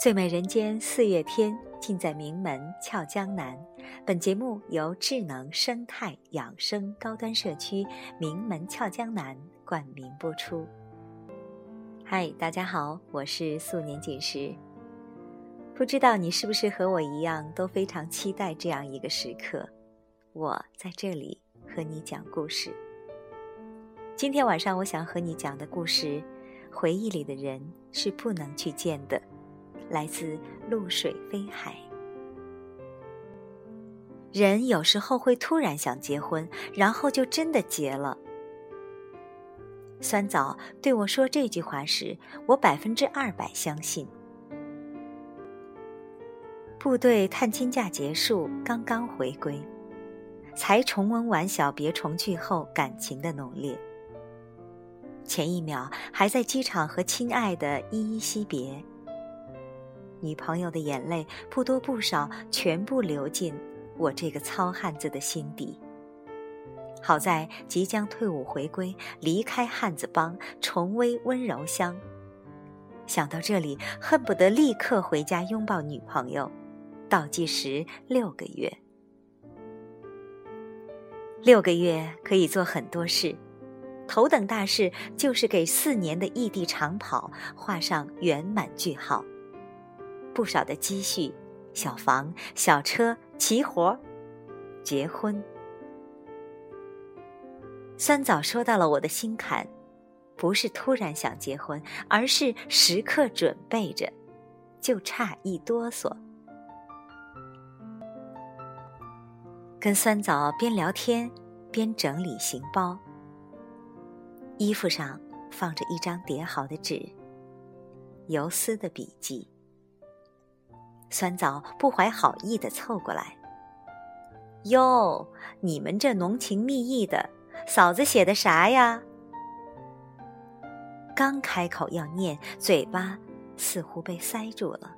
最美人间四月天，尽在名门俏江南。本节目由智能生态养生高端社区名门俏江南冠名播出。嗨，大家好，我是素年锦时。不知道你是不是和我一样，都非常期待这样一个时刻？我在这里和你讲故事。今天晚上，我想和你讲的故事，回忆里的人是不能去见的。来自露水飞海。人有时候会突然想结婚，然后就真的结了。酸枣对我说这句话时，我百分之二百相信。部队探亲假结束，刚刚回归，才重温完小别重聚后感情的浓烈。前一秒还在机场和亲爱的依依惜别。女朋友的眼泪不多不少，全部流进我这个糙汉子的心底。好在即将退伍回归，离开汉子帮，重归温柔乡。想到这里，恨不得立刻回家拥抱女朋友。倒计时六个月，六个月可以做很多事，头等大事就是给四年的异地长跑画上圆满句号。不少的积蓄，小房、小车、齐活，结婚。三早说到了我的心坎，不是突然想结婚，而是时刻准备着，就差一哆嗦。跟酸枣边聊天边整理行包，衣服上放着一张叠好的纸，游丝的笔记。酸枣不怀好意的凑过来：“哟，你们这浓情蜜意的，嫂子写的啥呀？”刚开口要念，嘴巴似乎被塞住了。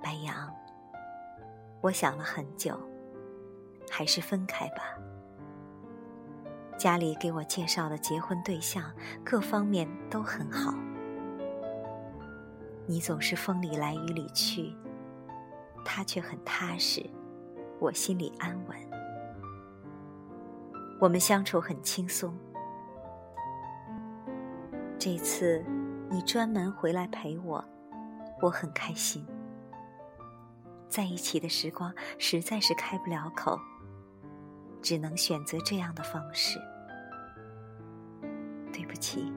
白杨，我想了很久，还是分开吧。家里给我介绍的结婚对象，各方面都很好。你总是风里来雨里去，他却很踏实，我心里安稳。我们相处很轻松。这次你专门回来陪我，我很开心。在一起的时光实在是开不了口，只能选择这样的方式。对不起，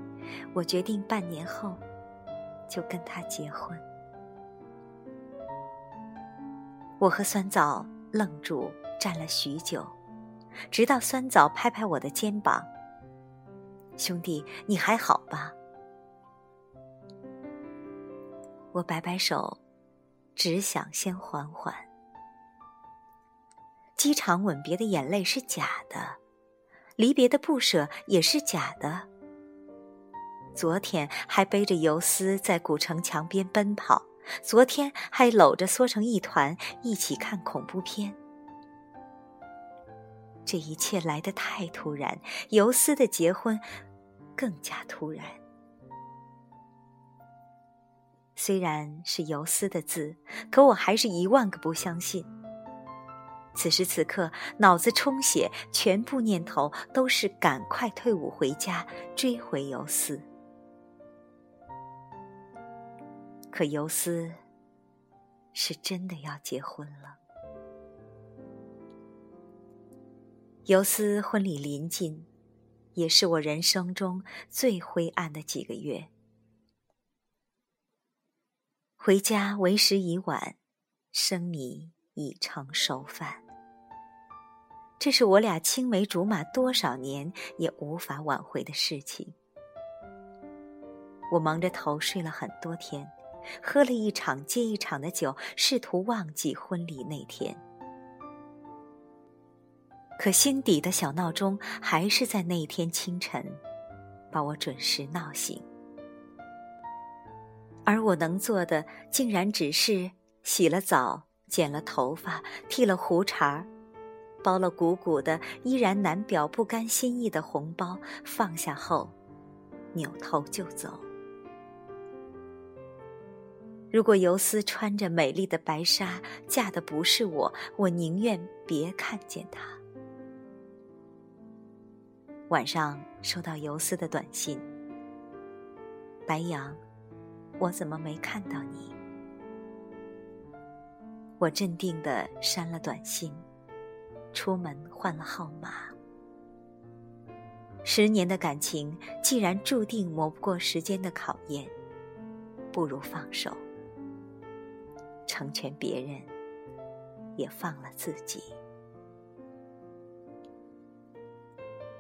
我决定半年后。就跟他结婚。我和酸枣愣住，站了许久，直到酸枣拍拍我的肩膀：“兄弟，你还好吧？”我摆摆手，只想先缓缓。机场吻别的眼泪是假的，离别的不舍也是假的。昨天还背着游丝在古城墙边奔跑，昨天还搂着缩成一团一起看恐怖片。这一切来得太突然，游丝的结婚更加突然。虽然是游丝的字，可我还是一万个不相信。此时此刻，脑子充血，全部念头都是赶快退伍回家，追回游丝。可尤斯是真的要结婚了。尤斯婚礼临近，也是我人生中最灰暗的几个月。回家为时已晚，生米已成熟饭。这是我俩青梅竹马多少年也无法挽回的事情。我蒙着头睡了很多天。喝了一场接一场的酒，试图忘记婚礼那天。可心底的小闹钟还是在那一天清晨，把我准时闹醒。而我能做的，竟然只是洗了澡、剪了头发、剃了胡茬儿，包了鼓鼓的、依然难表不甘心意的红包，放下后，扭头就走。如果游丝穿着美丽的白纱，嫁的不是我，我宁愿别看见她。晚上收到游丝的短信：“白杨，我怎么没看到你？”我镇定的删了短信，出门换了号码。十年的感情，既然注定磨不过时间的考验，不如放手。成全别人，也放了自己。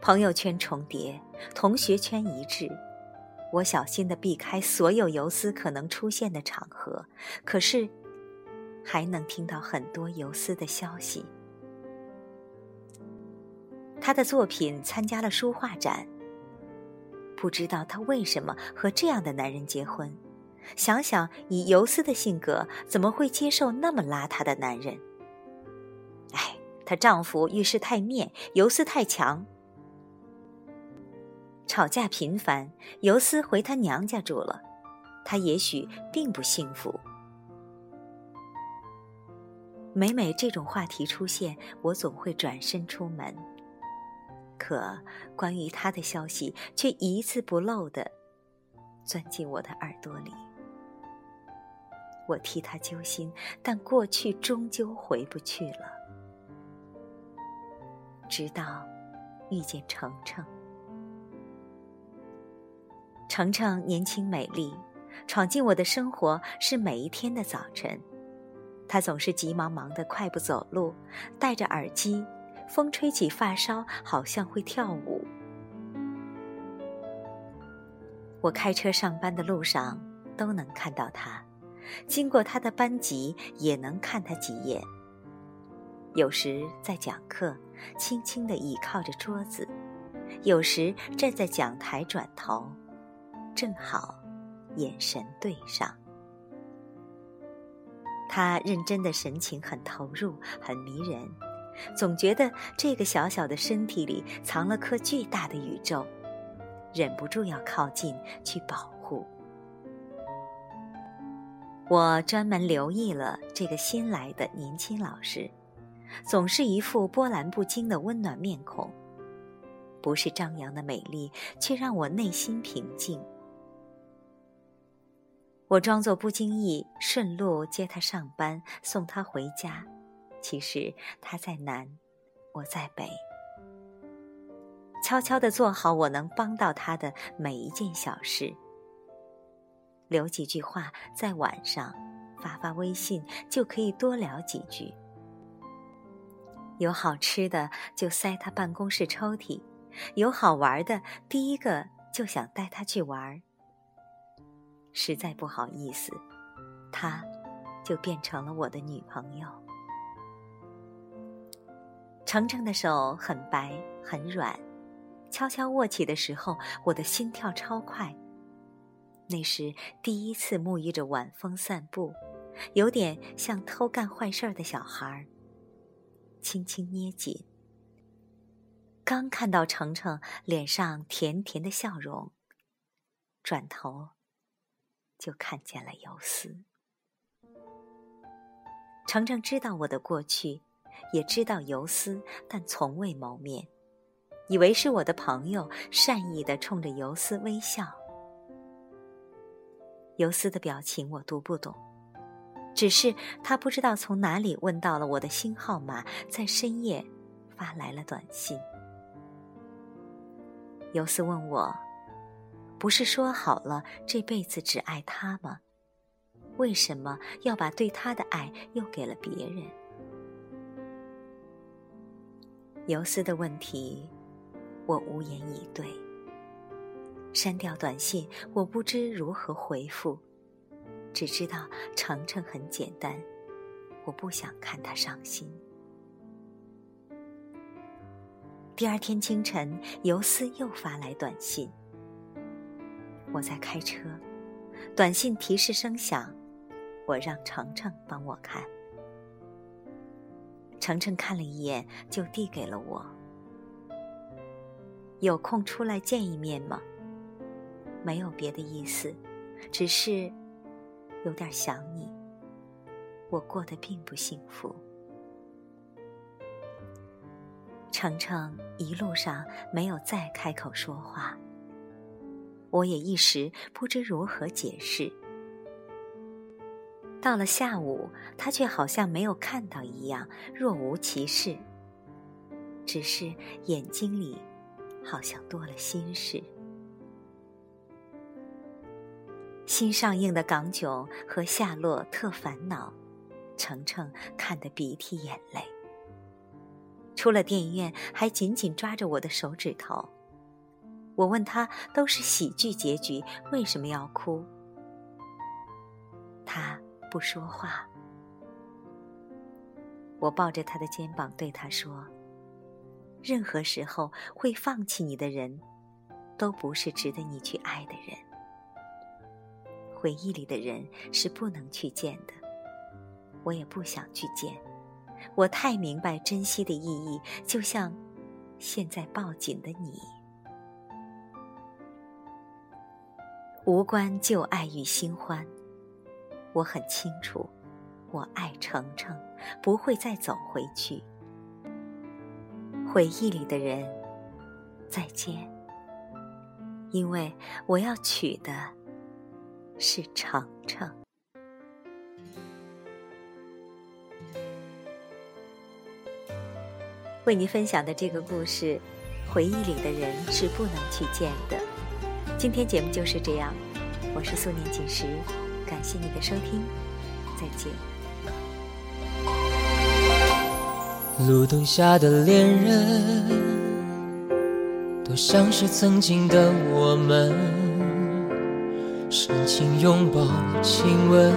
朋友圈重叠，同学圈一致，我小心的避开所有游丝可能出现的场合，可是还能听到很多游丝的消息。他的作品参加了书画展，不知道他为什么和这样的男人结婚。想想以游丝的性格，怎么会接受那么邋遢的男人？哎，她丈夫遇事太面，游丝太强，吵架频繁，尤斯回她娘家住了，她也许并不幸福。每每这种话题出现，我总会转身出门，可关于他的消息却一字不漏的钻进我的耳朵里。我替他揪心，但过去终究回不去了。直到遇见程程，程程年轻美丽，闯进我的生活是每一天的早晨。她总是急忙忙的快步走路，戴着耳机，风吹起发梢，好像会跳舞。我开车上班的路上都能看到他。经过他的班级，也能看他几眼。有时在讲课，轻轻地倚靠着桌子；有时站在讲台转头，正好眼神对上。他认真的神情很投入，很迷人，总觉得这个小小的身体里藏了颗巨大的宇宙，忍不住要靠近去保护。我专门留意了这个新来的年轻老师，总是一副波澜不惊的温暖面孔，不是张扬的美丽，却让我内心平静。我装作不经意，顺路接他上班，送他回家。其实他在南，我在北，悄悄地做好我能帮到他的每一件小事。留几句话，在晚上发发微信，就可以多聊几句。有好吃的就塞他办公室抽屉，有好玩的，第一个就想带他去玩。实在不好意思，她就变成了我的女朋友。程程的手很白很软，悄悄握起的时候，我的心跳超快。那是第一次沐浴着晚风散步，有点像偷干坏事的小孩。轻轻捏紧。刚看到程程脸上甜甜的笑容，转头就看见了游丝。程程知道我的过去，也知道游丝，但从未谋面，以为是我的朋友，善意的冲着游丝微笑。游丝的表情我读不懂，只是他不知道从哪里问到了我的新号码，在深夜发来了短信。游丝问我：“不是说好了这辈子只爱他吗？为什么要把对他的爱又给了别人？”游丝的问题，我无言以对。删掉短信，我不知如何回复，只知道程程很简单，我不想看他伤心。第二天清晨，尤斯又发来短信，我在开车，短信提示声响，我让程程帮我看。程程看了一眼，就递给了我。有空出来见一面吗？没有别的意思，只是有点想你。我过得并不幸福。程程一路上没有再开口说话，我也一时不知如何解释。到了下午，他却好像没有看到一样，若无其事，只是眼睛里好像多了心事。新上映的《港囧》和《夏洛特烦恼》，程程看得鼻涕眼泪。出了电影院，还紧紧抓着我的手指头。我问他：“都是喜剧结局，为什么要哭？”他不说话。我抱着他的肩膀对他说：“任何时候会放弃你的人，都不是值得你去爱的人。回忆里的人是不能去见的，我也不想去见。”我太明白珍惜的意义，就像现在抱紧的你。无关旧爱与新欢，我很清楚，我爱程程，不会再走回去。回忆里的人，再见。因为我要娶的是程程。为您分享的这个故事，回忆里的人是不能去见的。今天节目就是这样，我是素年锦时，感谢你的收听，再见。路灯下的恋人，多像是曾经的我们，深情拥抱亲吻，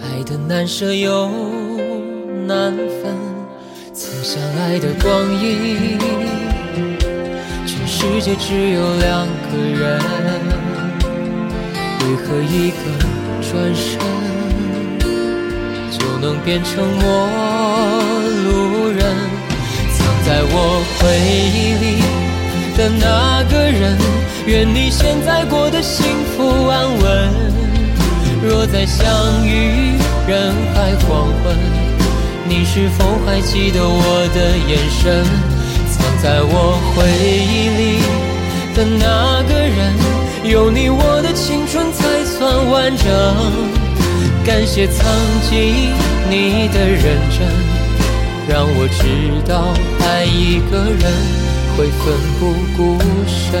爱的难舍又难分。曾相爱的光阴，世界只有两个人，为何一个转身就能变成陌路人？藏在我回忆里的那个人，愿你现在过得幸福安稳。若再相遇人海黄昏。你是否还记得我的眼神？在我回忆里的那个人，有你我的青春才算完整。感谢曾经你的认真，让我知道爱一个人会奋不顾身。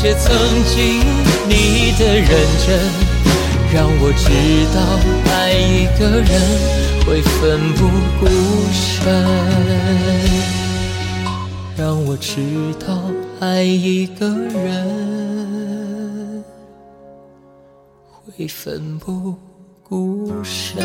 谢曾经你的认真，让我知道爱一个人会奋不顾身，让我知道爱一个人会奋不顾身。